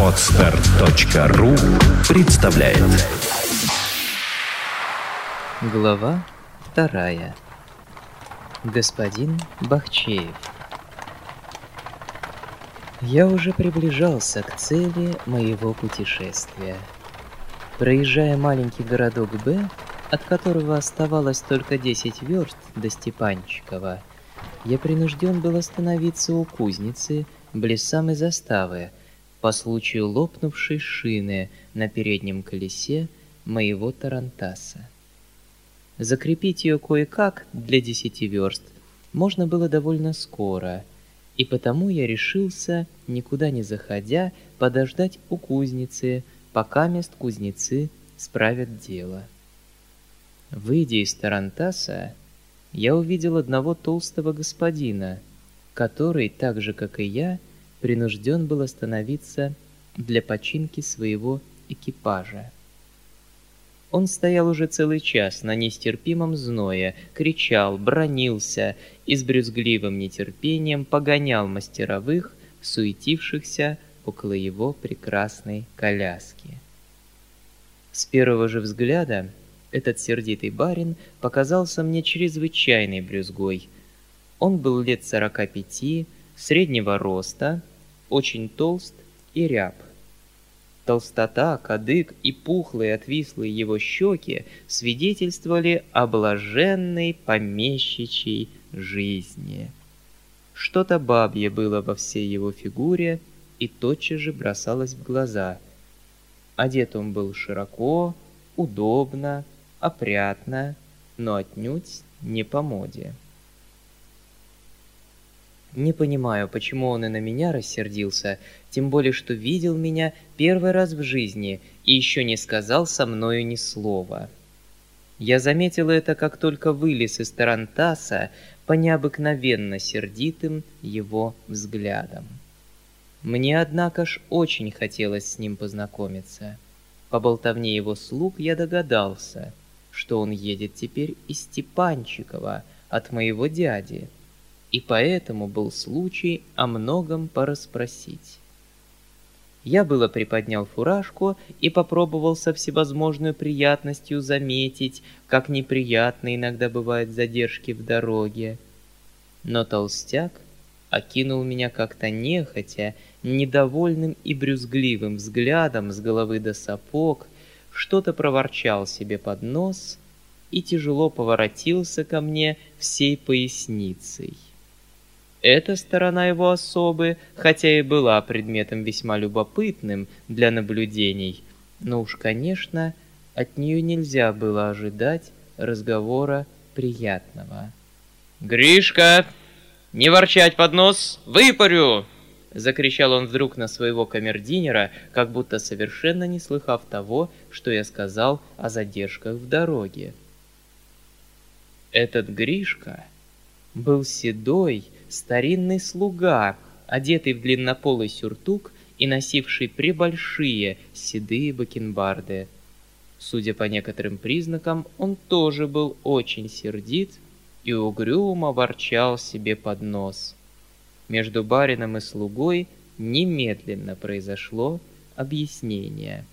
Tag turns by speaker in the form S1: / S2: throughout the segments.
S1: Отстар.ру представляет.
S2: Глава вторая. Господин Бахчеев. Я уже приближался к цели моего путешествия. Проезжая маленький городок Б, от которого оставалось только 10 верст до Степанчикова, я принужден был остановиться у кузницы близ самой заставы по случаю лопнувшей шины на переднем колесе моего тарантаса. Закрепить ее кое-как для десяти верст можно было довольно скоро, и потому я решился, никуда не заходя, подождать у кузницы, пока мест кузнецы справят дело. Выйдя из Тарантаса, я увидел одного толстого господина, который, так же как и я, принужден был остановиться для починки своего экипажа. Он стоял уже целый час на нестерпимом зное, кричал, бронился и с брюзгливым нетерпением погонял мастеровых, суетившихся около его прекрасной коляски. С первого же взгляда этот сердитый барин показался мне чрезвычайной брюзгой. Он был лет сорока пяти, среднего роста, очень толст и ряб. Толстота, кадык и пухлые отвислые его щеки свидетельствовали о блаженной помещичьей жизни. Что-то бабье было во всей его фигуре и тотчас же бросалось в глаза. Одет он был широко, удобно, опрятно, но отнюдь не по моде. Не понимаю, почему он и на меня рассердился, тем более, что видел меня первый раз в жизни и еще не сказал со мною ни слова. Я заметил это, как только вылез из Тарантаса по необыкновенно сердитым его взглядам. Мне, однако ж, очень хотелось с ним познакомиться. По болтовне его слуг я догадался, что он едет теперь из Степанчикова от моего дяди — и поэтому был случай о многом порасспросить. Я было приподнял фуражку и попробовал со всевозможной приятностью заметить, как неприятно иногда бывают задержки в дороге. Но толстяк окинул меня как-то нехотя, недовольным и брюзгливым взглядом с головы до сапог, что-то проворчал себе под нос и тяжело поворотился ко мне всей поясницей. Эта сторона его особы, хотя и была предметом весьма любопытным для наблюдений, но уж, конечно, от нее нельзя было ожидать разговора приятного. «Гришка, не ворчать под нос, выпарю!» Закричал он вдруг на своего камердинера, как будто совершенно не слыхав того, что я сказал о задержках в дороге. Этот Гришка был седой, старинный слуга, одетый в длиннополый сюртук и носивший прибольшие седые бакенбарды. Судя по некоторым признакам, он тоже был очень сердит и угрюмо ворчал себе под нос. Между барином и слугой немедленно произошло объяснение.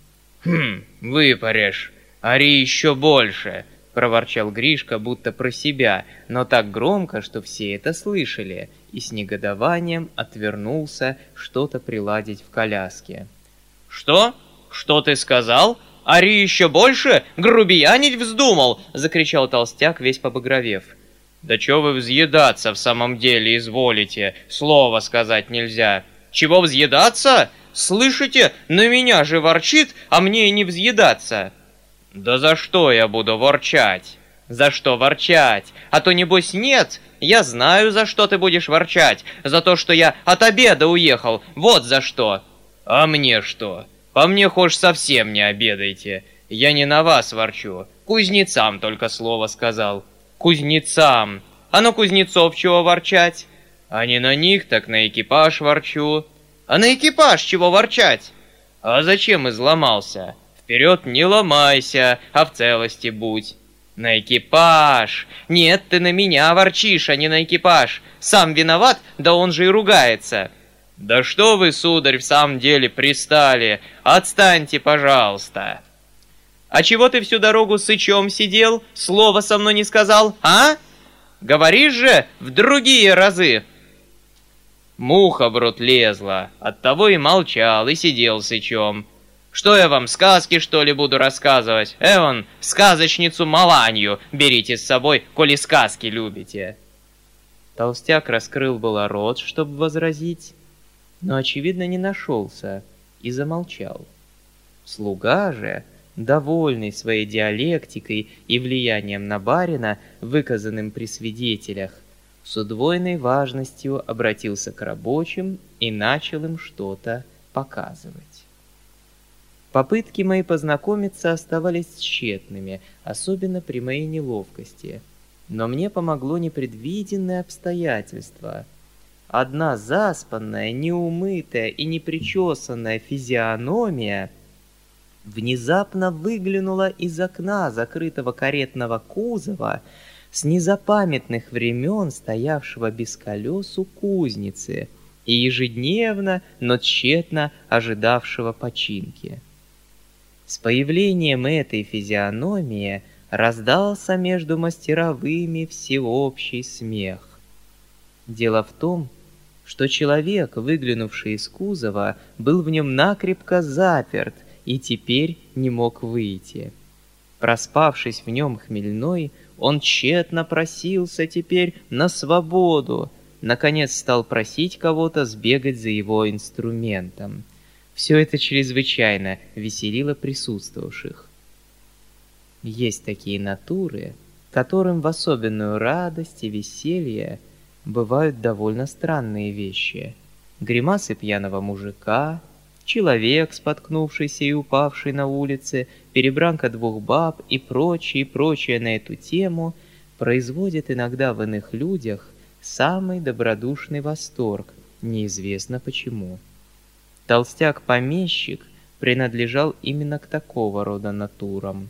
S2: «Хм, выпаришь, ари еще больше!» — проворчал Гришка, будто про себя, но так громко, что все это слышали, и с негодованием отвернулся что-то приладить в коляске. «Что? Что ты сказал? Ари еще больше? Грубиянить вздумал!» — закричал толстяк, весь побагровев. «Да чё вы взъедаться в самом деле изволите? Слово сказать нельзя. Чего взъедаться? Слышите, на меня же ворчит, а мне и не взъедаться!» «Да за что я буду ворчать?» «За что ворчать? А то, небось, нет? Я знаю, за что ты будешь ворчать. За то, что я от обеда уехал. Вот за что!» «А мне что? По мне хошь совсем не обедайте. Я не на вас ворчу. Кузнецам только слово сказал. Кузнецам! А на кузнецов чего ворчать? А не на них, так на экипаж ворчу. А на экипаж чего ворчать? А зачем изломался?» Вперед не ломайся, а в целости будь. На экипаж! Нет, ты на меня ворчишь, а не на экипаж. Сам виноват, да он же и ругается. «Да что вы, сударь, в самом деле пристали? Отстаньте, пожалуйста!» «А чего ты всю дорогу сычом сидел? Слова со мной не сказал, а? Говоришь же в другие разы!» Муха в рот лезла, оттого и молчал, и сидел сычом. Что я вам, сказки, что ли, буду рассказывать? Эван, сказочницу Маланью берите с собой, коли сказки любите. Толстяк раскрыл было рот, чтобы возразить, но, очевидно, не нашелся и замолчал. Слуга же, довольный своей диалектикой и влиянием на барина, выказанным при свидетелях, с удвоенной важностью обратился к рабочим и начал им что-то показывать. Попытки мои познакомиться оставались тщетными, особенно при моей неловкости. Но мне помогло непредвиденное обстоятельство. Одна заспанная, неумытая и непричесанная физиономия внезапно выглянула из окна закрытого каретного кузова с незапамятных времен стоявшего без колес у кузницы и ежедневно, но тщетно ожидавшего починки. С появлением этой физиономии раздался между мастеровыми всеобщий смех. Дело в том, что человек, выглянувший из кузова, был в нем накрепко заперт и теперь не мог выйти. Проспавшись в нем хмельной, он тщетно просился теперь на свободу, наконец стал просить кого-то сбегать за его инструментом. Все это чрезвычайно веселило присутствовавших. Есть такие натуры, которым в особенную радость и веселье бывают довольно странные вещи. Гримасы пьяного мужика, человек, споткнувшийся и упавший на улице, перебранка двух баб и прочее, прочее на эту тему производят иногда в иных людях самый добродушный восторг, неизвестно почему. Толстяк-помещик принадлежал именно к такого рода натурам.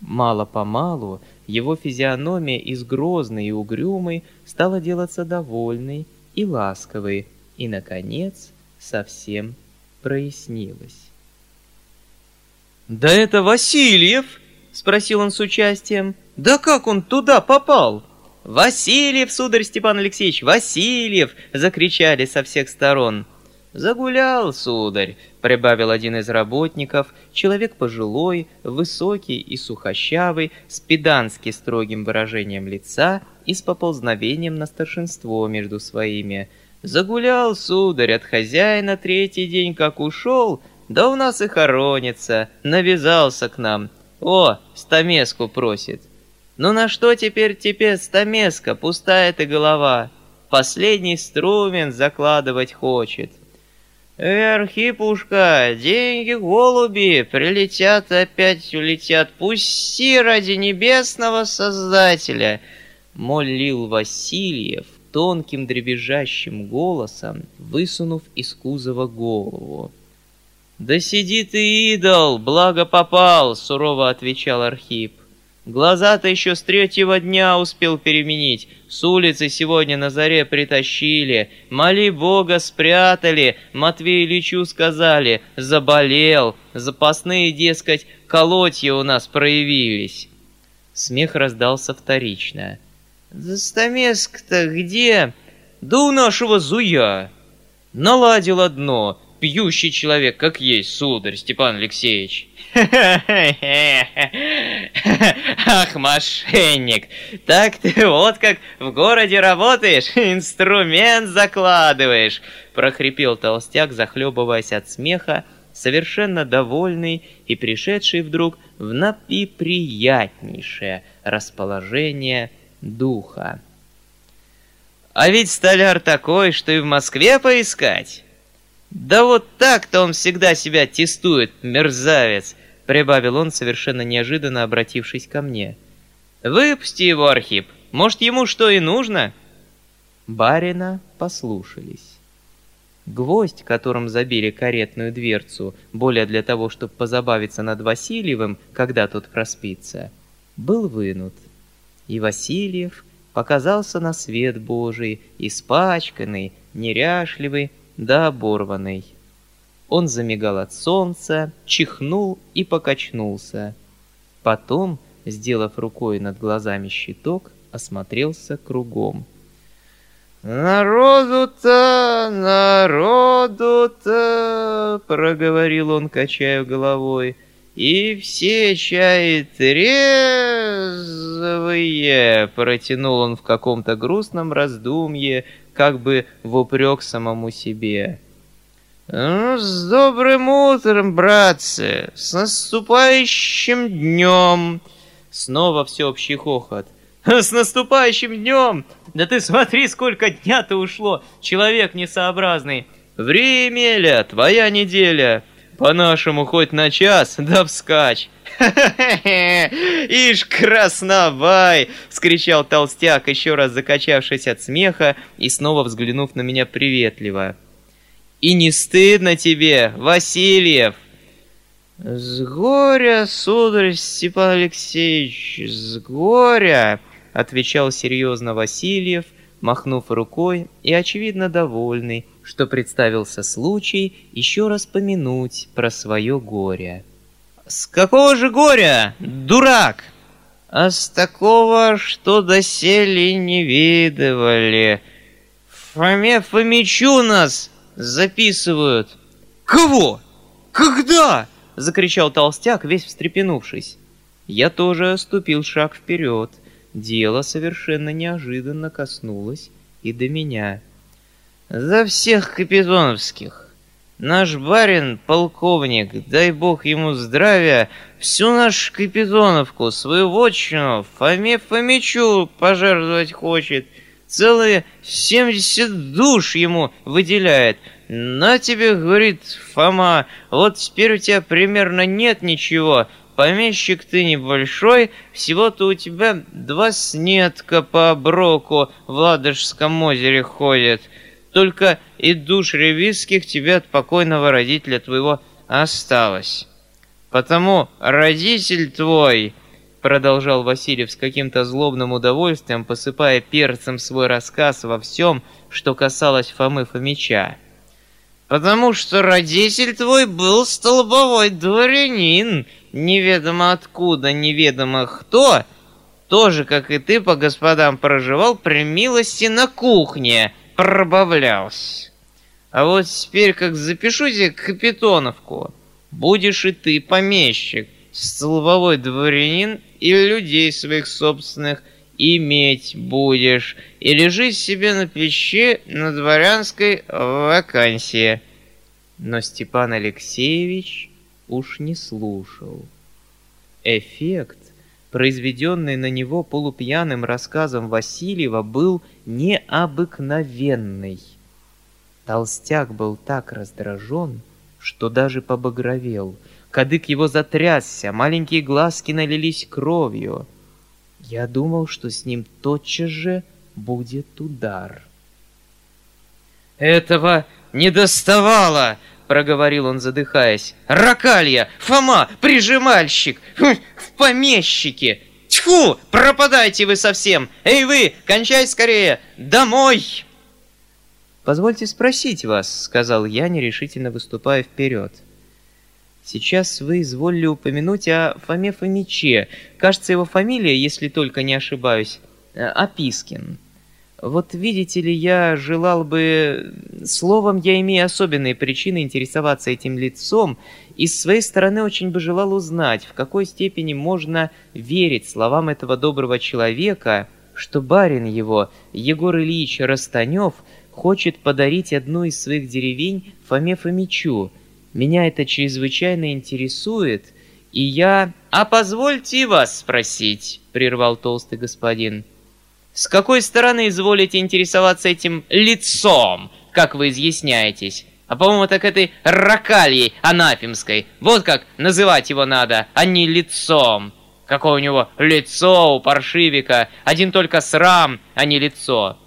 S2: Мало-помалу его физиономия из грозной и угрюмой стала делаться довольной и ласковой, и, наконец, совсем прояснилось. «Да это Васильев!» — спросил он с участием. «Да как он туда попал?» «Васильев, сударь Степан Алексеевич, Васильев!» — закричали со всех сторон. «Загулял, сударь», — прибавил один из работников, человек пожилой, высокий и сухощавый, с педански строгим выражением лица и с поползновением на старшинство между своими. «Загулял, сударь, от хозяина третий день как ушел, да у нас и хоронится, навязался к нам. О, стамеску просит. Ну на что теперь тебе стамеска, пустая ты голова? Последний струмен закладывать хочет. Архипушка, деньги голуби, прилетят опять улетят, пусти ради небесного Создателя, молил Васильев тонким дребезжащим голосом, высунув из кузова голову. «Да сиди ты, идол, благо попал!» — сурово отвечал Архип. «Глаза-то еще с третьего дня успел переменить. С улицы сегодня на заре притащили. Моли Бога спрятали. Матвею Ильичу сказали. Заболел. Запасные, дескать, колотья у нас проявились». Смех раздался вторично. «Да стамеск-то где?» «Да у нашего зуя!» «Наладил одно пьющий человек, как есть, сударь Степан Алексеевич. Ах, мошенник, так ты вот как в городе работаешь, инструмент закладываешь, прохрипел толстяк, захлебываясь от смеха, совершенно довольный и пришедший вдруг в напиприятнейшее расположение духа. А ведь столяр такой, что и в Москве поискать. «Да вот так-то он всегда себя тестует, мерзавец!» — прибавил он, совершенно неожиданно обратившись ко мне. «Выпусти его, Архип! Может, ему что и нужно?» Барина послушались. Гвоздь, которым забили каретную дверцу, более для того, чтобы позабавиться над Васильевым, когда тот проспится, был вынут. И Васильев показался на свет Божий, испачканный, неряшливый,
S3: до оборванной. Он замигал от солнца, чихнул и покачнулся. Потом, сделав рукой над глазами щиток, осмотрелся кругом.
S2: «Народу-то, народу-то!» — проговорил он, качая головой. «И все чай трезвые!» — протянул он в каком-то грустном раздумье, как бы в упрек самому себе. «Ну, с добрым утром, братцы! С наступающим днем!» Снова всеобщий хохот. «С наступающим днем! Да ты смотри, сколько дня-то ушло, человек несообразный! Время, Ля, твоя неделя! По-нашему хоть на час, да вскачь!» «Ишь, красновай!» — вскричал толстяк, еще раз закачавшись от смеха и снова взглянув на меня приветливо. И не стыдно тебе, Васильев? С горя, сударь Степан Алексеевич, с горя, отвечал серьезно Васильев, махнув рукой и, очевидно, довольный, что представился случай еще раз помянуть про свое горе. «С какого же горя, дурак?» «А с такого, что доселе не видывали. Фоме Фомичу нас записывают. Кого? Когда? Закричал толстяк, весь встрепенувшись. Я тоже ступил шаг вперед. Дело совершенно неожиданно коснулось и до меня. За всех капитоновских. Наш барин, полковник, дай бог ему здравия, всю нашу капитоновку, свою вотчину, Фоме Фомичу пожертвовать хочет — целые семьдесят душ ему выделяет. На тебе, говорит Фома, вот теперь у тебя примерно нет ничего. Помещик ты небольшой, всего-то у тебя два снетка по оброку в Ладожском озере ходят. Только и душ ревизских тебе от покойного родителя твоего осталось. Потому родитель твой продолжал Васильев с каким-то злобным удовольствием, посыпая перцем свой рассказ во всем, что касалось Фомы Фомича. «Потому что родитель твой был столбовой дворянин, неведомо откуда, неведомо кто, тоже, как и ты, по господам проживал при милости на кухне, пробавлялся. А вот теперь, как запишу тебе Капитоновку, будешь и ты помещик, столбовой дворянин и людей своих собственных иметь будешь, и лежи себе на печи на дворянской вакансии. Но Степан Алексеевич уж не слушал. Эффект, произведенный на него полупьяным рассказом Васильева, был необыкновенный. Толстяк был так раздражен, что даже побагровел — Кадык его затрясся, маленькие глазки налились кровью. Я думал, что с ним тотчас же будет удар. «Этого не доставало!» — проговорил он, задыхаясь. «Ракалья! Фома! Прижимальщик! Хм, в помещике! Тьфу! Пропадайте вы совсем! Эй вы, кончай скорее! Домой!» «Позвольте спросить вас», — сказал я, нерешительно выступая вперед. Сейчас вы изволили упомянуть о Фоме Фомиче. Кажется, его фамилия, если только не ошибаюсь, э, Опискин. Вот видите ли, я желал бы... Словом, я имею особенные причины интересоваться этим лицом, и с своей стороны очень бы желал узнать, в какой степени можно верить словам этого доброго человека, что барин его, Егор Ильич Растанев, хочет подарить одну из своих деревень Фоме Фомичу — меня это чрезвычайно интересует, и я... «А позвольте вас спросить», — прервал толстый господин. «С какой стороны изволите интересоваться этим лицом, как вы изъясняетесь? А по-моему, так этой ракальей анафемской. Вот как называть его надо, а не лицом. Какое у него лицо у паршивика, один только срам, а не лицо».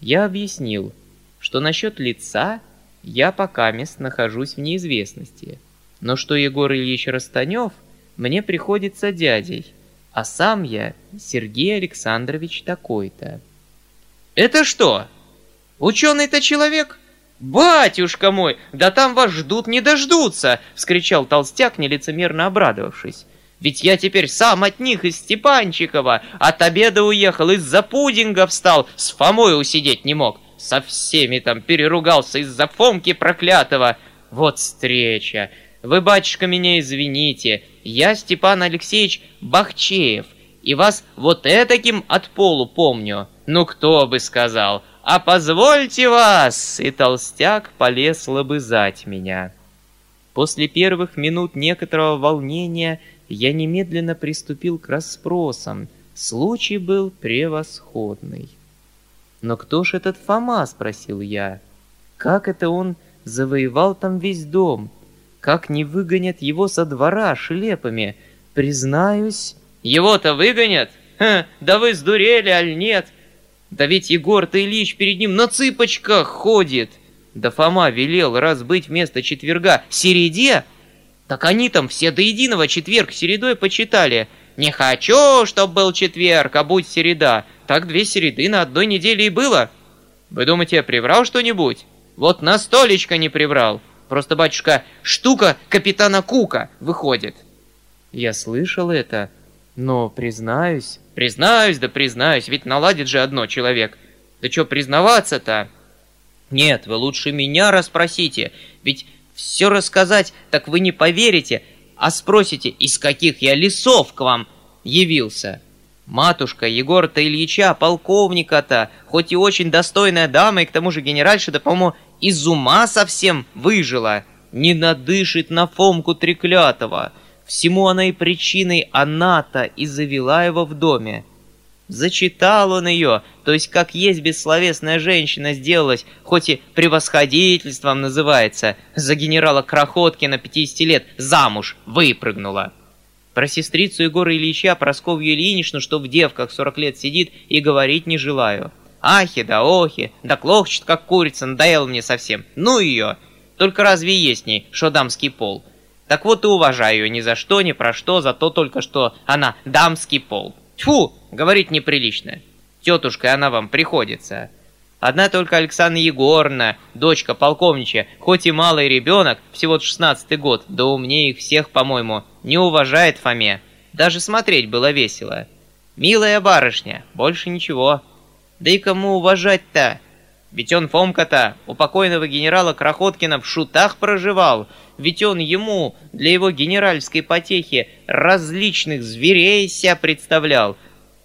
S2: Я объяснил, что насчет лица я пока мест нахожусь в неизвестности. Но что Егор Ильич Растанев мне приходится дядей, а сам я Сергей Александрович такой-то. «Это что? Ученый-то человек?» «Батюшка мой, да там вас ждут не дождутся!» — вскричал толстяк, нелицемерно обрадовавшись. «Ведь я теперь сам от них из Степанчикова, от обеда уехал, из-за пудинга встал, с Фомой усидеть не мог, со всеми там переругался из-за Фомки проклятого. Вот встреча! Вы, батюшка, меня извините, я Степан Алексеевич Бахчеев, и вас вот этаким от полу помню. Ну кто бы сказал, а позвольте вас!» И толстяк полез лобызать меня. После первых минут некоторого волнения я немедленно приступил к расспросам. Случай был превосходный. «Но кто ж этот Фома?» — спросил я. «Как это он завоевал там весь дом? Как не выгонят его со двора шлепами? Признаюсь...» «Его-то выгонят? Ха, да вы сдурели, аль нет?» Да ведь Егор-то Ильич перед ним на цыпочках ходит. Да Фома велел разбыть вместо четверга середе. Так они там все до единого четверг середой почитали. Не хочу, чтоб был четверг, а будь середа. Так две середы на одной неделе и было. Вы думаете, я приврал что-нибудь? Вот на столечко не приврал. Просто, батюшка, штука капитана Кука выходит. Я слышал это, но, признаюсь... Признаюсь, да признаюсь, ведь наладит же одно человек. Да чё признаваться-то? Нет, вы лучше меня расспросите, ведь все рассказать, так вы не поверите, а спросите, из каких я лесов к вам явился. Матушка Егора-то Ильича, полковника-то, хоть и очень достойная дама, и к тому же генеральша, да, по-моему, из ума совсем выжила, не надышит на Фомку Треклятого. Всему она и причиной она-то и завела его в доме. Зачитал он ее, то есть как есть бессловесная женщина сделалась, хоть и превосходительством называется, за генерала Крохоткина 50 лет замуж выпрыгнула. Про сестрицу Егора Ильича, Просковью Ильиничну, что в девках 40 лет сидит, и говорить не желаю. Ахи да охи, да клохчет, как курица, надоел мне совсем. Ну ее! Только разве есть ней, что дамский пол? Так вот и уважаю ее ни за что, ни про что, за то только что она дамский пол. Тьфу, говорить неприлично. Тетушка она вам приходится. Одна только Александра Егоровна, дочка полковничья, хоть и малый ребенок, всего шестнадцатый год, да умнее их всех, по-моему, не уважает Фоме. Даже смотреть было весело. Милая барышня, больше ничего. Да и кому уважать-то? Ведь он, Фомка-то, у покойного генерала Крохоткина в шутах проживал, ведь он ему, для его генеральской потехи, различных зверей себя представлял.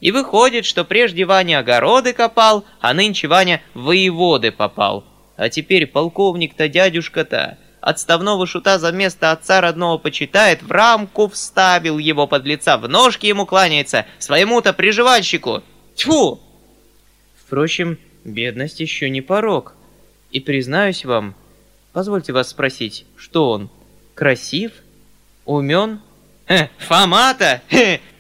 S2: И выходит, что прежде Ваня огороды копал, а нынче Ваня воеводы попал. А теперь полковник-то дядюшка-то отставного шута за место отца родного почитает, в рамку вставил его под лица, в ножки ему кланяется, своему-то приживальщику. Тьфу! Впрочем, Бедность еще не порог. И признаюсь вам, позвольте вас спросить, что он? Красив? Умен? Фома-то?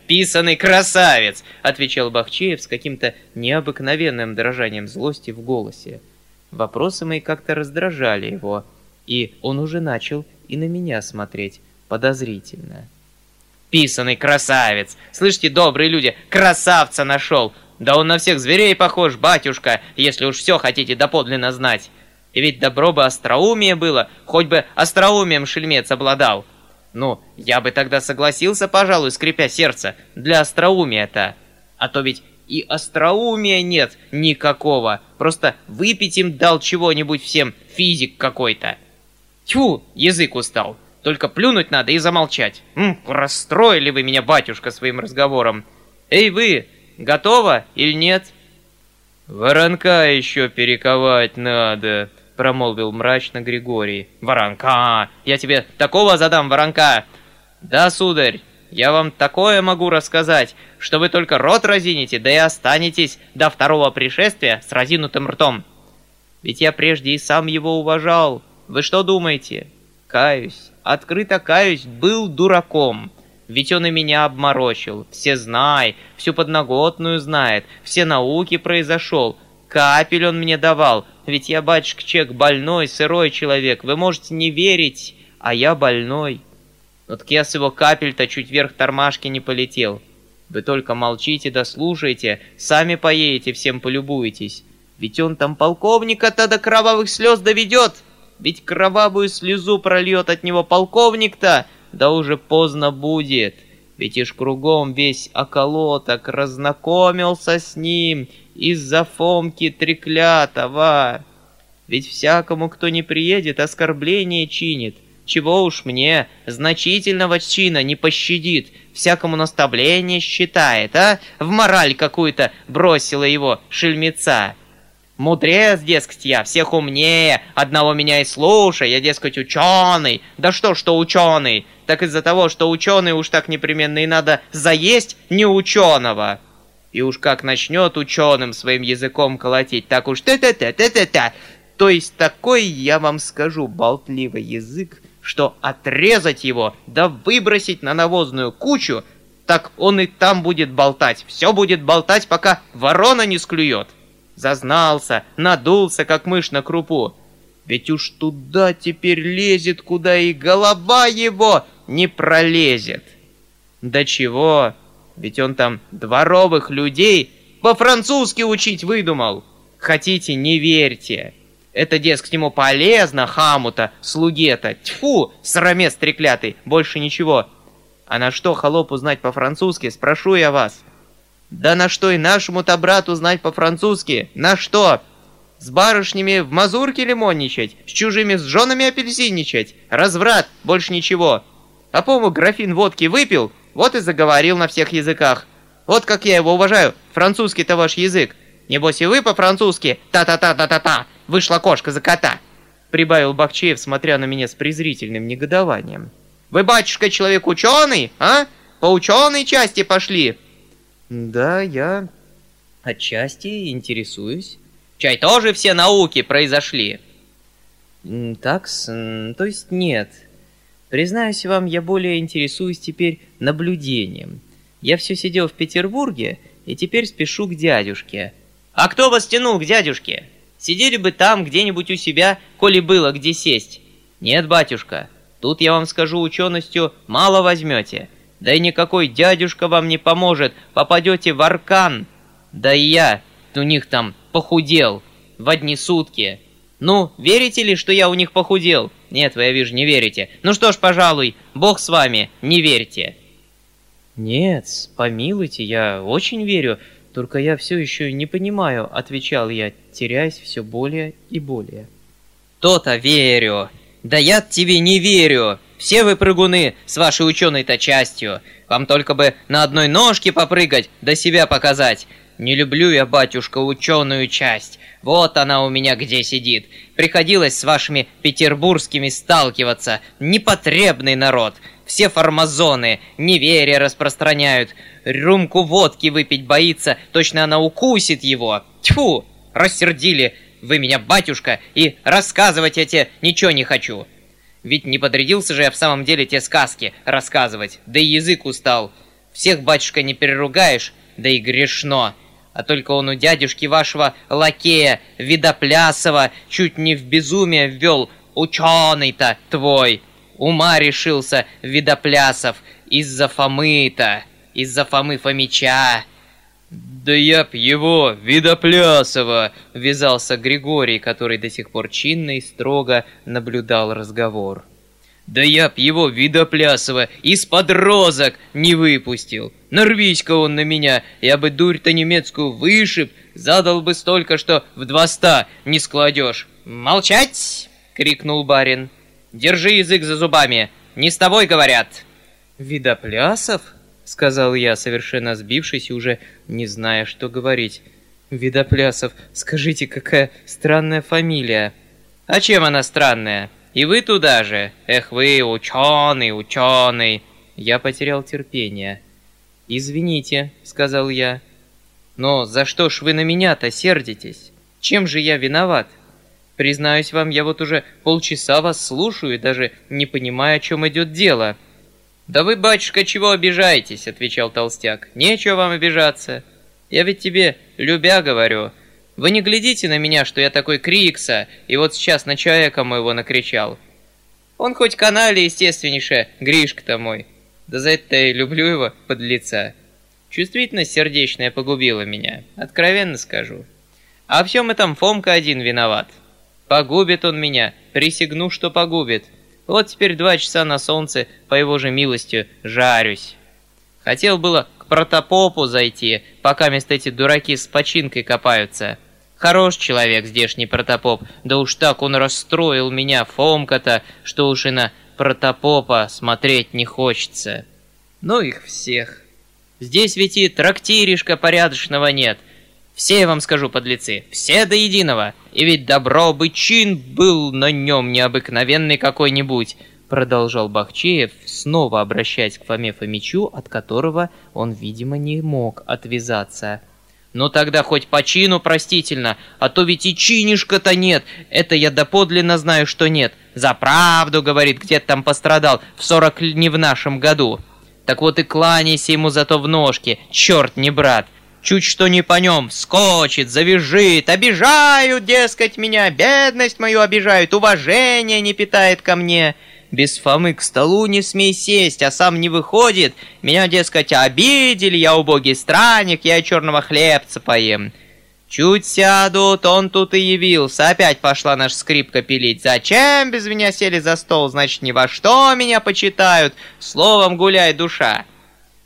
S2: Писанный красавец!» — отвечал Бахчеев с каким-то необыкновенным дрожанием злости в голосе. Вопросы мои как-то раздражали его, и он уже начал и на меня смотреть подозрительно. «Писанный красавец! Слышите, добрые люди, красавца нашел! Да он на всех зверей похож, батюшка, если уж все хотите доподлинно знать. И ведь добро бы остроумие было, хоть бы остроумием шельмец обладал. Ну, я бы тогда согласился, пожалуй, скрипя сердце, для остроумия-то. А то ведь и остроумия нет никакого. Просто выпить им дал чего-нибудь всем физик какой-то. Тьфу, язык устал. Только плюнуть надо и замолчать. М, расстроили вы меня, батюшка, своим разговором. Эй вы, Готово или нет?» «Воронка еще перековать надо», — промолвил мрачно Григорий. «Воронка! Я тебе такого задам, воронка!» «Да, сударь, я вам такое могу рассказать, что вы только рот разините, да и останетесь до второго пришествия с разинутым ртом. Ведь я прежде и сам его уважал. Вы что думаете? Каюсь, открыто каюсь, был дураком». Ведь он и меня обморочил. Все знай, всю подноготную знает, все науки произошел. Капель он мне давал, ведь я, батюшка Чек, больной, сырой человек. Вы можете не верить, а я больной. Но так я с его капель-то чуть вверх тормашки не полетел. Вы только молчите да слушайте, сами поедете, всем полюбуетесь. Ведь он там полковника-то до кровавых слез доведет. Ведь кровавую слезу прольет от него полковник-то, да уже поздно будет. Ведь ишь кругом весь околоток разнакомился с ним из-за Фомки треклятого. Ведь всякому, кто не приедет, оскорбление чинит. Чего уж мне, значительного чина не пощадит, всякому наставление считает, а? В мораль какую-то бросила его шельмеца. Мудрец, дескать, я, всех умнее, одного меня и слушай, я, дескать, ученый. Да что, что ученый? Так из-за того, что ученый уж так непременно и надо заесть не ученого. И уж как начнет ученым своим языком колотить, так уж та-та-та-та-та-та. То есть такой, я вам скажу, болтливый язык, что отрезать его, да выбросить на навозную кучу, так он и там будет болтать. Все будет болтать, пока ворона не склюет. Зазнался, надулся, как мышь на крупу. Ведь уж туда теперь лезет, куда и голова его не пролезет. Да чего? Ведь он там дворовых людей по-французски учить выдумал. Хотите, не верьте. Это, дескать, ему полезно, хамута, слуге-то. Тьфу, срамец треклятый, больше ничего. А на что холопу знать по-французски, спрошу я вас. Да на что и нашему-то брату знать по-французски? На что? С барышнями в мазурке лимонничать, с чужими с женами апельсинничать. Разврат, больше ничего. А по-моему, графин водки выпил, вот и заговорил на всех языках. Вот как я его уважаю, французский-то ваш язык. Небось и вы по-французски «та-та-та-та-та-та» вышла кошка за кота. Прибавил Бахчеев, смотря на меня с презрительным негодованием. Вы, батюшка, человек ученый, а? По ученой части пошли.
S3: Да, я отчасти интересуюсь.
S2: Чай тоже все науки произошли.
S3: Так, то есть нет. Признаюсь вам, я более интересуюсь теперь наблюдением. Я все сидел в Петербурге и теперь спешу к дядюшке.
S2: А кто вас тянул к дядюшке? Сидели бы там где-нибудь у себя, коли было где сесть. Нет, батюшка, тут я вам скажу ученостью мало возьмете. Да и никакой дядюшка вам не поможет, попадете в аркан. Да и я у них там похудел в одни сутки. Ну, верите ли, что я у них похудел? Нет, вы, я вижу, не верите. Ну что ж, пожалуй, бог с вами, не верьте.
S3: Нет, помилуйте, я очень верю, только я все еще не понимаю, отвечал я, теряясь все более и более.
S2: То-то верю. Да я тебе не верю. Все вы прыгуны с вашей ученой-то частью. Вам только бы на одной ножке попрыгать, да себя показать. Не люблю я, батюшка, ученую часть. Вот она у меня где сидит. Приходилось с вашими петербургскими сталкиваться. Непотребный народ. Все формазоны, неверие распространяют. Рюмку водки выпить боится, точно она укусит его. Тьфу, рассердили вы меня, батюшка, и рассказывать я тебе ничего не хочу. Ведь не подрядился же я в самом деле те сказки рассказывать, да и язык устал. Всех, батюшка, не переругаешь, да и грешно. А только он у дядюшки вашего лакея Видоплясова чуть не в безумие ввел ученый-то твой. Ума решился Видоплясов из-за Фомы-то, из-за Фомы Фомича.
S4: «Да я б его, Видоплясова!» — ввязался Григорий, который до сих пор чинно и строго наблюдал разговор. «Да я б его, Видоплясова, из-под розок не выпустил! Нарвись-ка он на меня, я бы дурь-то немецкую вышиб, задал бы столько, что в два ста не складешь!»
S2: «Молчать!» — крикнул барин. «Держи язык за зубами, не с тобой говорят!»
S3: «Видоплясов?» — сказал я, совершенно сбившись и уже не зная, что говорить. «Видоплясов, скажите, какая странная фамилия!»
S2: «А чем она странная? И вы туда же? Эх вы, ученый, ученый!»
S3: Я потерял терпение. «Извините», — сказал я. «Но за что ж вы на меня-то сердитесь? Чем же я виноват? Признаюсь вам, я вот уже полчаса вас слушаю и даже не понимаю, о чем идет дело».
S2: «Да вы, батюшка, чего обижаетесь?» — отвечал толстяк. «Нечего вам обижаться. Я ведь тебе, любя, говорю. Вы не глядите на меня, что я такой крикса, и вот сейчас на человека моего накричал. Он хоть канале, естественнейше, Гришка-то мой. Да за это и люблю его, подлеца. Чувствительность сердечная погубила меня, откровенно скажу. А в всем этом Фомка один виноват. Погубит он меня, присягну, что погубит. Вот теперь два часа на солнце, по его же милости, жарюсь. Хотел было к протопопу зайти, пока вместо эти дураки с починкой копаются. Хорош человек здешний протопоп, да уж так он расстроил меня, Фомка-то, что уж и на протопопа смотреть не хочется. Ну их всех. Здесь ведь и трактиришка порядочного нет. Все, я вам скажу, подлецы, все до единого. И ведь добро бы чин был на нем необыкновенный какой-нибудь. Продолжал Бахчеев, снова обращаясь к Фоме Фомичу, от которого он, видимо, не мог отвязаться. «Ну тогда хоть по чину простительно, а то ведь и чинишка-то нет, это я доподлинно знаю, что нет. За правду, говорит, где-то там пострадал, в сорок не в нашем году. Так вот и кланяйся ему зато в ножки, черт не брат. Чуть что не по нем, скочит, завяжет, обижают, дескать, меня, бедность мою обижают, уважение не питает ко мне». Без Фомы к столу не смей сесть, а сам не выходит. Меня, дескать, обидели, я убогий странник, я черного хлебца поем. Чуть сядут, он тут и явился. Опять пошла наш скрипка пилить. Зачем без меня сели за стол? Значит, ни во что меня почитают. Словом, гуляй, душа.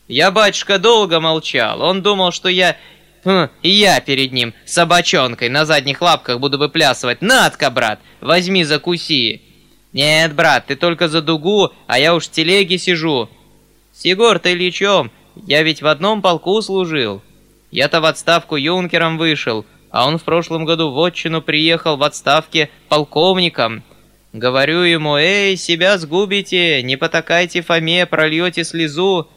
S2: Я, батюшка, долго молчал. Он думал, что я... Хм, и я перед ним, собачонкой, на задних лапках буду выплясывать. Надка, брат, возьми, закуси. «Нет, брат, ты только за дугу, а я уж в телеге сижу». «С Егор-то Ильичом, я ведь в одном полку служил. Я-то в отставку юнкером вышел, а он в прошлом году в отчину приехал в отставке полковником. Говорю ему, эй, себя сгубите, не потакайте Фоме, прольете слезу».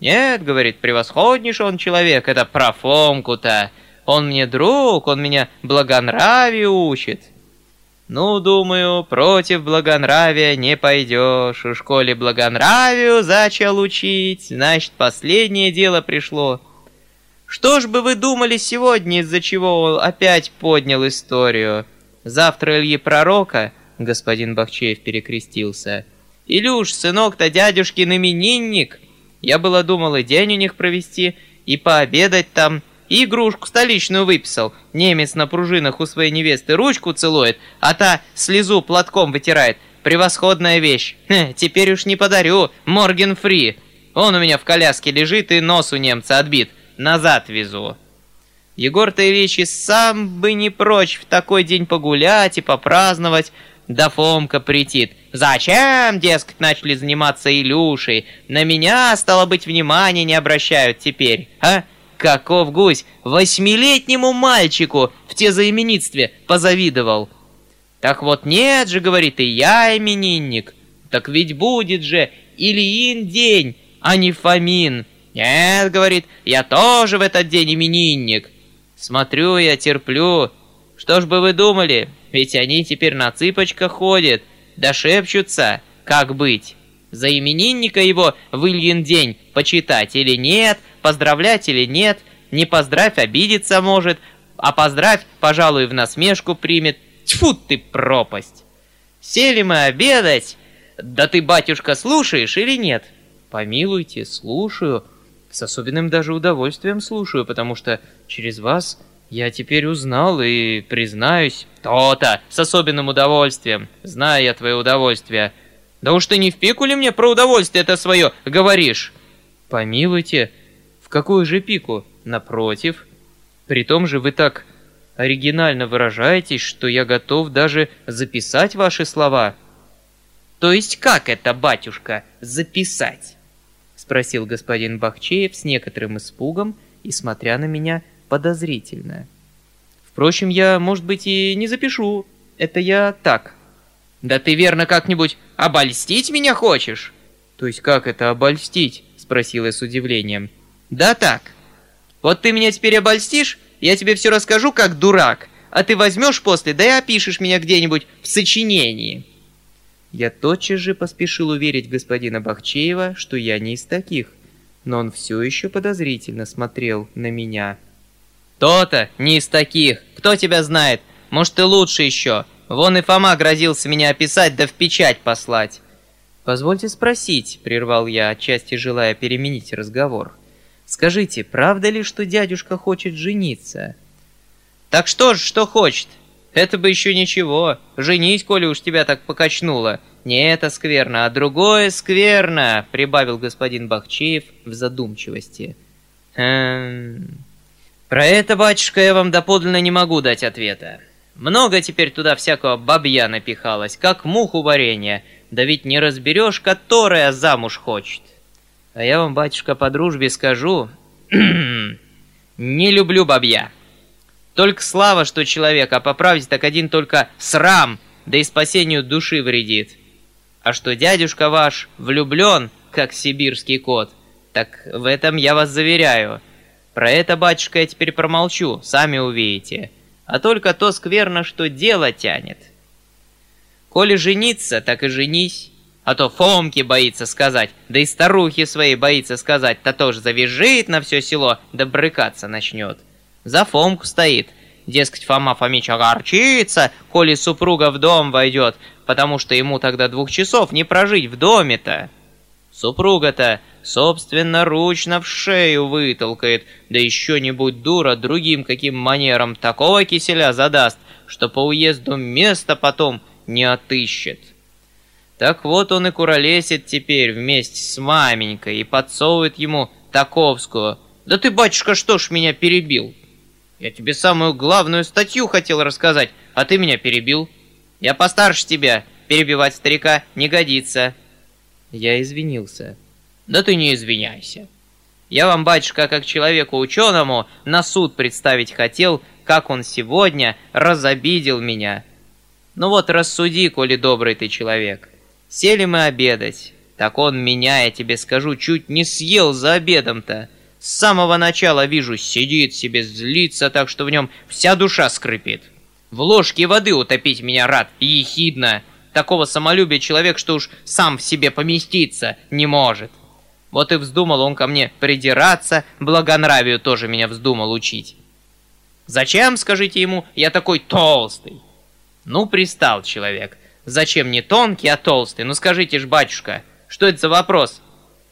S2: «Нет, — говорит, — превосходнейший он человек, это про Фомку-то. Он мне друг, он меня благонравию учит». Ну, думаю, против благонравия не пойдешь. У школе благонравию зачал учить, значит, последнее дело пришло. Что ж бы вы думали сегодня, из-за чего опять поднял историю? Завтра Ильи Пророка, господин Бахчеев перекрестился. Илюш, сынок-то дядюшкин именинник. Я было думал и день у них провести, и пообедать там, и игрушку столичную выписал. Немец на пружинах у своей невесты ручку целует, а та слезу платком вытирает. Превосходная вещь. Хе, теперь уж не подарю. Морген Фри. Он у меня в коляске лежит и нос у немца отбит. Назад везу. Егор-то и сам бы не прочь в такой день погулять и попраздновать. Да Фомка притит. Зачем, дескать, начали заниматься Илюшей? На меня, стало быть, внимания не обращают теперь, а? Каков гусь восьмилетнему мальчику в те заименитстве позавидовал. Так вот нет же, говорит, и я именинник. Так ведь будет же Ильин день, а не Фомин. Нет, говорит, я тоже в этот день именинник. Смотрю я, терплю. Что ж бы вы думали, ведь они теперь на цыпочках ходят, да шепчутся, как быть. За именинника его в Ильин день почитать или нет — поздравлять или нет, не поздравь, обидеться может, а поздравь, пожалуй, в насмешку примет. Тьфу ты, пропасть! Сели мы обедать. Да ты, батюшка, слушаешь или нет? Помилуйте, слушаю. С особенным даже удовольствием слушаю, потому что через вас я теперь узнал и признаюсь. То-то, с особенным удовольствием. Знаю я твое удовольствие. Да уж ты не в пику ли мне про удовольствие это свое говоришь? Помилуйте, какую же пику? Напротив. При том же вы так оригинально выражаетесь, что я готов даже записать ваши слова. То есть как это, батюшка, записать? Спросил господин Бахчеев с некоторым испугом и смотря на меня подозрительно. Впрочем, я, может быть, и не запишу. Это я так. Да ты верно как-нибудь обольстить меня хочешь? То есть как это обольстить? Спросил я с удивлением. Да так. Вот ты меня теперь обольстишь, я тебе все расскажу как дурак, а ты возьмешь после, да и опишешь меня где-нибудь в сочинении. Я тотчас же поспешил уверить господина Бахчеева, что я не из таких, но он все еще подозрительно смотрел на меня. «То-то, не из таких. Кто тебя знает? Может, ты лучше еще. Вон и Фома грозился меня описать да в печать послать». «Позвольте спросить», — прервал я, отчасти желая переменить разговор. Скажите, правда ли, что дядюшка хочет жениться?» Так что ж, что хочет? Это бы еще ничего. Женись, коли уж тебя так покачнуло. Не это скверно, а другое скверно, прибавил господин Бахчеев в задумчивости. Хм... Про это, батюшка, я вам доподлинно не могу дать ответа. Много теперь туда всякого бабья напихалось, как муху варенья. Да ведь не разберешь, которая замуж хочет. А я вам, батюшка, по дружбе скажу, не люблю бабья. Только слава, что человек, а по так один только срам, да и спасению души вредит. А что дядюшка ваш влюблен, как сибирский кот, так в этом я вас заверяю. Про это, батюшка, я теперь промолчу, сами увидите. А только то скверно, что дело тянет. Коли жениться, так и женись. А то Фомки боится сказать, да и старухи своей боится сказать, то тоже завяжет на все село, да брыкаться начнет. За Фомку стоит. Дескать, Фома Фомич огорчится, коли супруга в дом войдет, потому что ему тогда двух часов не прожить в доме-то. Супруга-то собственноручно в шею вытолкает, да еще не будь дура, другим каким манером такого киселя задаст, что по уезду места потом не отыщет. Так вот он и куролесит теперь вместе с маменькой и подсовывает ему таковскую. «Да ты, батюшка, что ж меня перебил?» Я тебе самую главную статью хотел рассказать, а ты меня перебил. Я постарше тебя, перебивать старика не годится. Я извинился. Да ты не извиняйся. Я вам, батюшка, как человеку ученому, на суд представить хотел, как он сегодня разобидел меня. Ну вот рассуди, коли добрый ты человек. Сели мы обедать. Так он меня, я тебе скажу, чуть не съел за обедом-то. С самого начала вижу, сидит себе, злится так, что в нем вся душа скрипит. В ложке воды утопить меня рад, ехидно. Такого самолюбия человек, что уж сам в себе поместиться не может. Вот и вздумал он ко мне придираться, благонравию тоже меня вздумал учить. Зачем, скажите ему, я такой толстый? Ну, пристал человек. Зачем не тонкий, а толстый? Ну скажите ж, батюшка, что это за вопрос?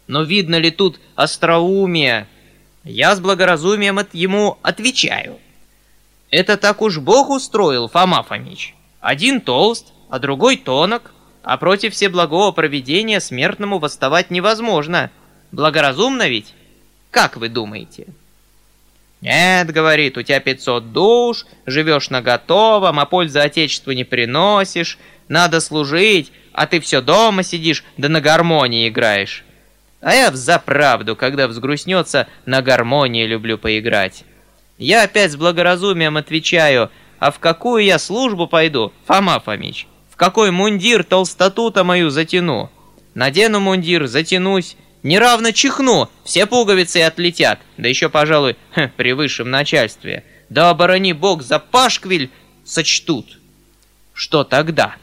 S2: Но видно ли тут остроумие? Я с благоразумием от ему отвечаю. Это так уж Бог устроил, Фома Фомич. Один толст, а другой тонок, а против всеблагого провидения смертному восставать невозможно. Благоразумно ведь? Как вы думаете? Нет, говорит, у тебя 500 душ, живешь на готовом, а пользы Отечеству не приносишь, надо служить, а ты все дома сидишь, да на гармонии играешь. А я взаправду, когда взгрустнется, на гармонии люблю поиграть. Я опять с благоразумием отвечаю, а в какую я службу пойду, Фома Фомич? В какой мундир толстоту-то мою затяну? Надену мундир, затянусь, неравно чихну, все пуговицы отлетят, да еще, пожалуй, хе, при высшем начальстве. Да оборони бог за пашквиль сочтут. Что тогда?»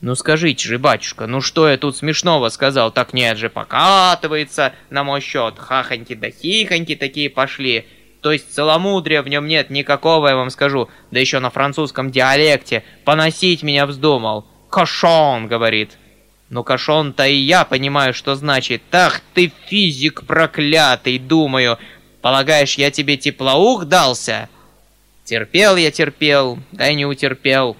S2: «Ну скажите же, батюшка, ну что я тут смешного сказал? Так нет же, покатывается на мой счет. Хахоньки да хихоньки такие пошли. То есть целомудрия в нем нет никакого, я вам скажу. Да еще на французском диалекте. Поносить меня вздумал. Кошон, говорит. Ну кошон-то и я понимаю, что значит. Ах ты физик проклятый, думаю. Полагаешь, я тебе теплоух дался? Терпел я терпел, да и не утерпел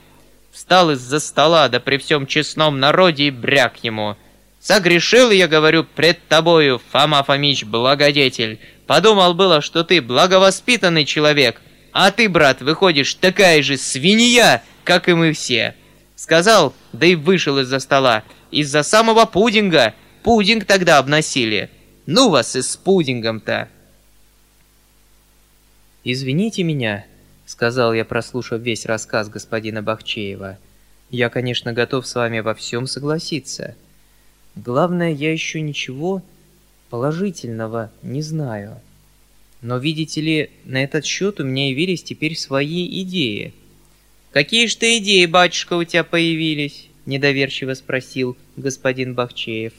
S2: встал из-за стола, да при всем честном народе и бряк ему. «Согрешил, я говорю, пред тобою, Фома Фомич, благодетель. Подумал было, что ты благовоспитанный человек, а ты, брат, выходишь такая же свинья, как и мы все». Сказал, да и вышел из-за стола. Из-за самого пудинга. Пудинг тогда обносили. Ну вас и с пудингом-то.
S3: «Извините меня», сказал я, прослушав весь рассказ господина Бахчеева. Я, конечно, готов с вами во всем согласиться. Главное, я еще ничего положительного не знаю. Но, видите ли, на этот счет у меня явились теперь свои идеи. «Какие ж ты идеи, батюшка, у тебя появились?» — недоверчиво спросил господин Бахчеев.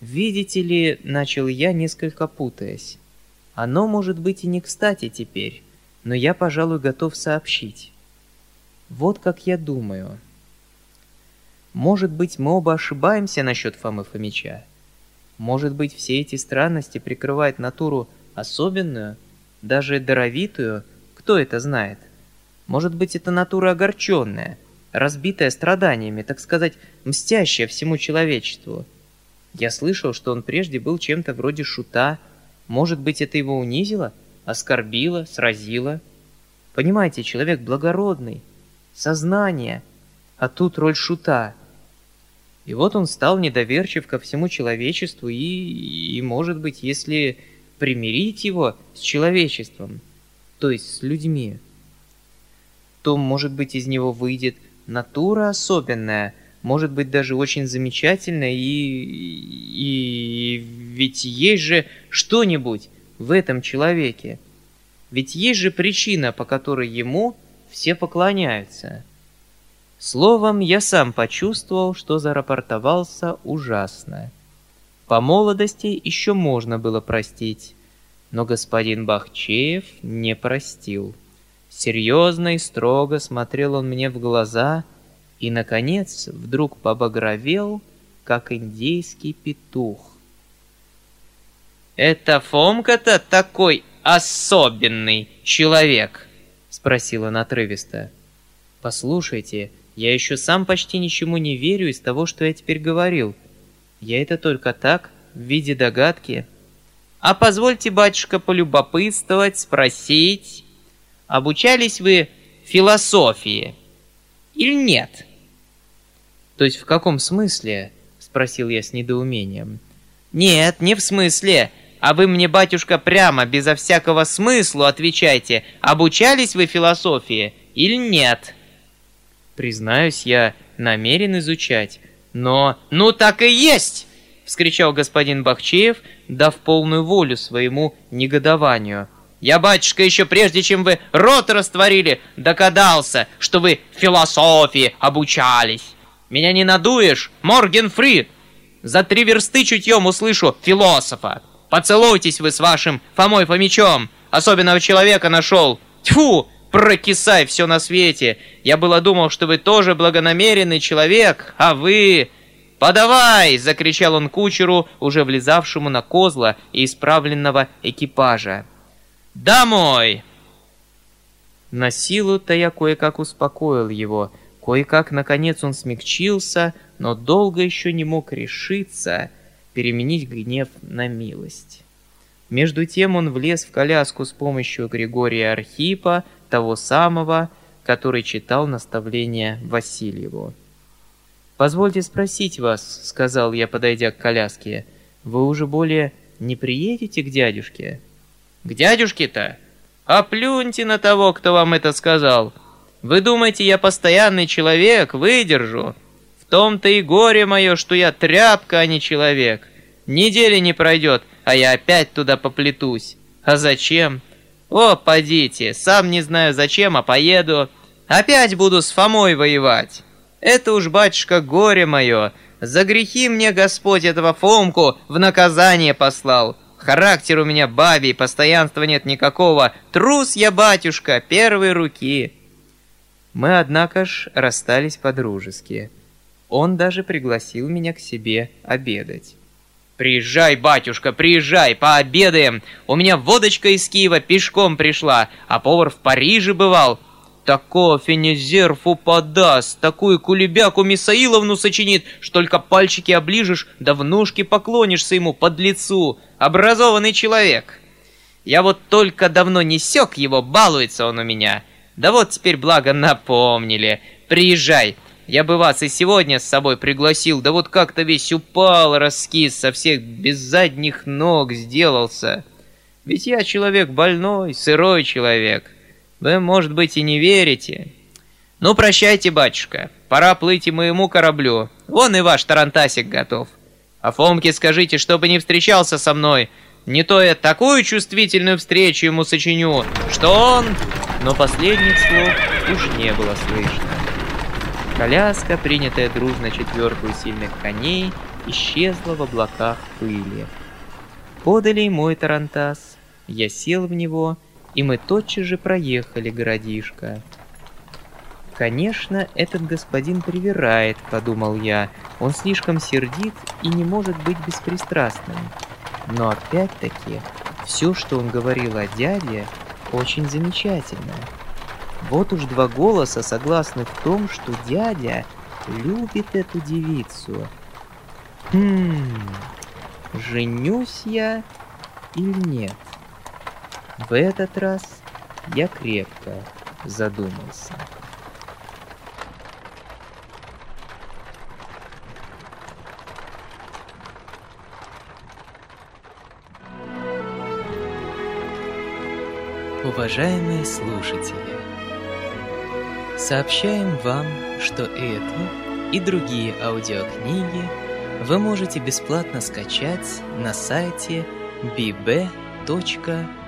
S3: «Видите ли, — начал я, несколько путаясь, — оно может быть и не кстати теперь но я, пожалуй, готов сообщить. Вот как я думаю. Может быть, мы оба ошибаемся насчет Фомы Фомича. Может быть, все эти странности прикрывают натуру особенную, даже даровитую, кто это знает? Может быть, это натура огорченная, разбитая страданиями, так сказать, мстящая всему человечеству. Я слышал, что он прежде был чем-то вроде шута. Может быть, это его унизило, оскорбило, сразило? Понимаете, человек благородный, сознание, а тут роль шута. И вот он стал недоверчив ко всему человечеству и, и может быть, если примирить его с человечеством, то есть с людьми, то, может быть, из него выйдет натура особенная, может быть, даже очень замечательная, и, и ведь есть же что-нибудь в этом человеке. Ведь есть же причина, по которой ему все поклоняются. Словом, я сам почувствовал, что зарапортовался ужасно. По молодости еще можно было простить, но господин Бахчеев не простил. Серьезно и строго смотрел он мне в глаза и, наконец, вдруг побагровел, как индейский петух.
S2: «Это Фомка-то такой особенный человек?» — спросил он отрывисто.
S3: «Послушайте, я еще сам почти ничему не верю из того, что я теперь говорил. Я это только так, в виде догадки.
S2: А позвольте, батюшка, полюбопытствовать, спросить, обучались вы философии или нет?
S3: То есть в каком смысле? Спросил я с недоумением.
S2: Нет, не в смысле. А вы мне, батюшка, прямо, безо всякого смысла отвечайте, обучались вы философии или нет?
S3: Признаюсь, я намерен изучать, но...
S2: «Ну так и есть!» — вскричал господин Бахчеев, дав полную волю своему негодованию. «Я, батюшка, еще прежде, чем вы рот растворили, догадался, что вы философии обучались. Меня не надуешь, Морген Фри! За три версты чутьем услышу философа. Поцелуйтесь вы с вашим Фомой Фомичом, особенного человека нашел. Тьфу, Прокисай все на свете! Я было думал, что вы тоже благонамеренный человек, а вы... «Подавай!» — закричал он кучеру, уже влезавшему на козла и исправленного экипажа. «Домой!»
S3: На силу-то я кое-как успокоил его. Кое-как, наконец, он смягчился, но долго еще не мог решиться переменить гнев на милость. Между тем он влез в коляску с помощью Григория Архипа, того самого, который читал наставление Васильеву. «Позвольте спросить вас», — сказал я, подойдя к коляске, — «вы уже более не приедете к дядюшке?»
S2: «К дядюшке-то? А плюньте на того, кто вам это сказал. Вы думаете, я постоянный человек, выдержу? В том-то и горе мое, что я тряпка, а не человек. Недели не пройдет, а я опять туда поплетусь. А зачем? О, подите, сам не знаю зачем, а поеду. Опять буду с Фомой воевать. Это уж, батюшка, горе мое. За грехи мне Господь этого Фомку в наказание послал. Характер у меня бабий, постоянства нет никакого. Трус я, батюшка, первой руки.
S3: Мы, однако ж, расстались по-дружески. Он даже пригласил меня к себе обедать.
S2: «Приезжай, батюшка, приезжай, пообедаем! У меня водочка из Киева пешком пришла, а повар в Париже бывал. Такого фенезерфу подаст, такую кулебяку Мисаиловну сочинит, что только пальчики оближешь, да в ножки поклонишься ему под лицу. Образованный человек. Я вот только давно не сёк его, балуется он у меня. Да вот теперь благо напомнили. Приезжай, я бы вас и сегодня с собой пригласил, да вот как-то весь упал, раскис, со всех без задних ног сделался. Ведь я человек больной, сырой человек. Вы, может быть, и не верите. Ну, прощайте, батюшка, пора плыть и моему кораблю. Вон и ваш тарантасик готов. А Фомке скажите, чтобы не встречался со мной. Не то я такую чувствительную встречу ему сочиню, что он...
S3: Но последних слов уж не было слышно. Коляска, принятая дружно четверку сильных коней, исчезла в облаках пыли. Подали мой тарантас, я сел в него, и мы тотчас же проехали городишко. «Конечно, этот господин привирает», — подумал я. «Он слишком сердит и не может быть беспристрастным». Но опять-таки, все, что он говорил о дяде,
S2: Очень замечательно. Вот уж два голоса согласны в том, что дядя любит эту девицу. Хм, женюсь я или нет? В этот раз я крепко задумался. Уважаемые слушатели, сообщаем вам, что эту и другие аудиокниги вы можете бесплатно скачать на сайте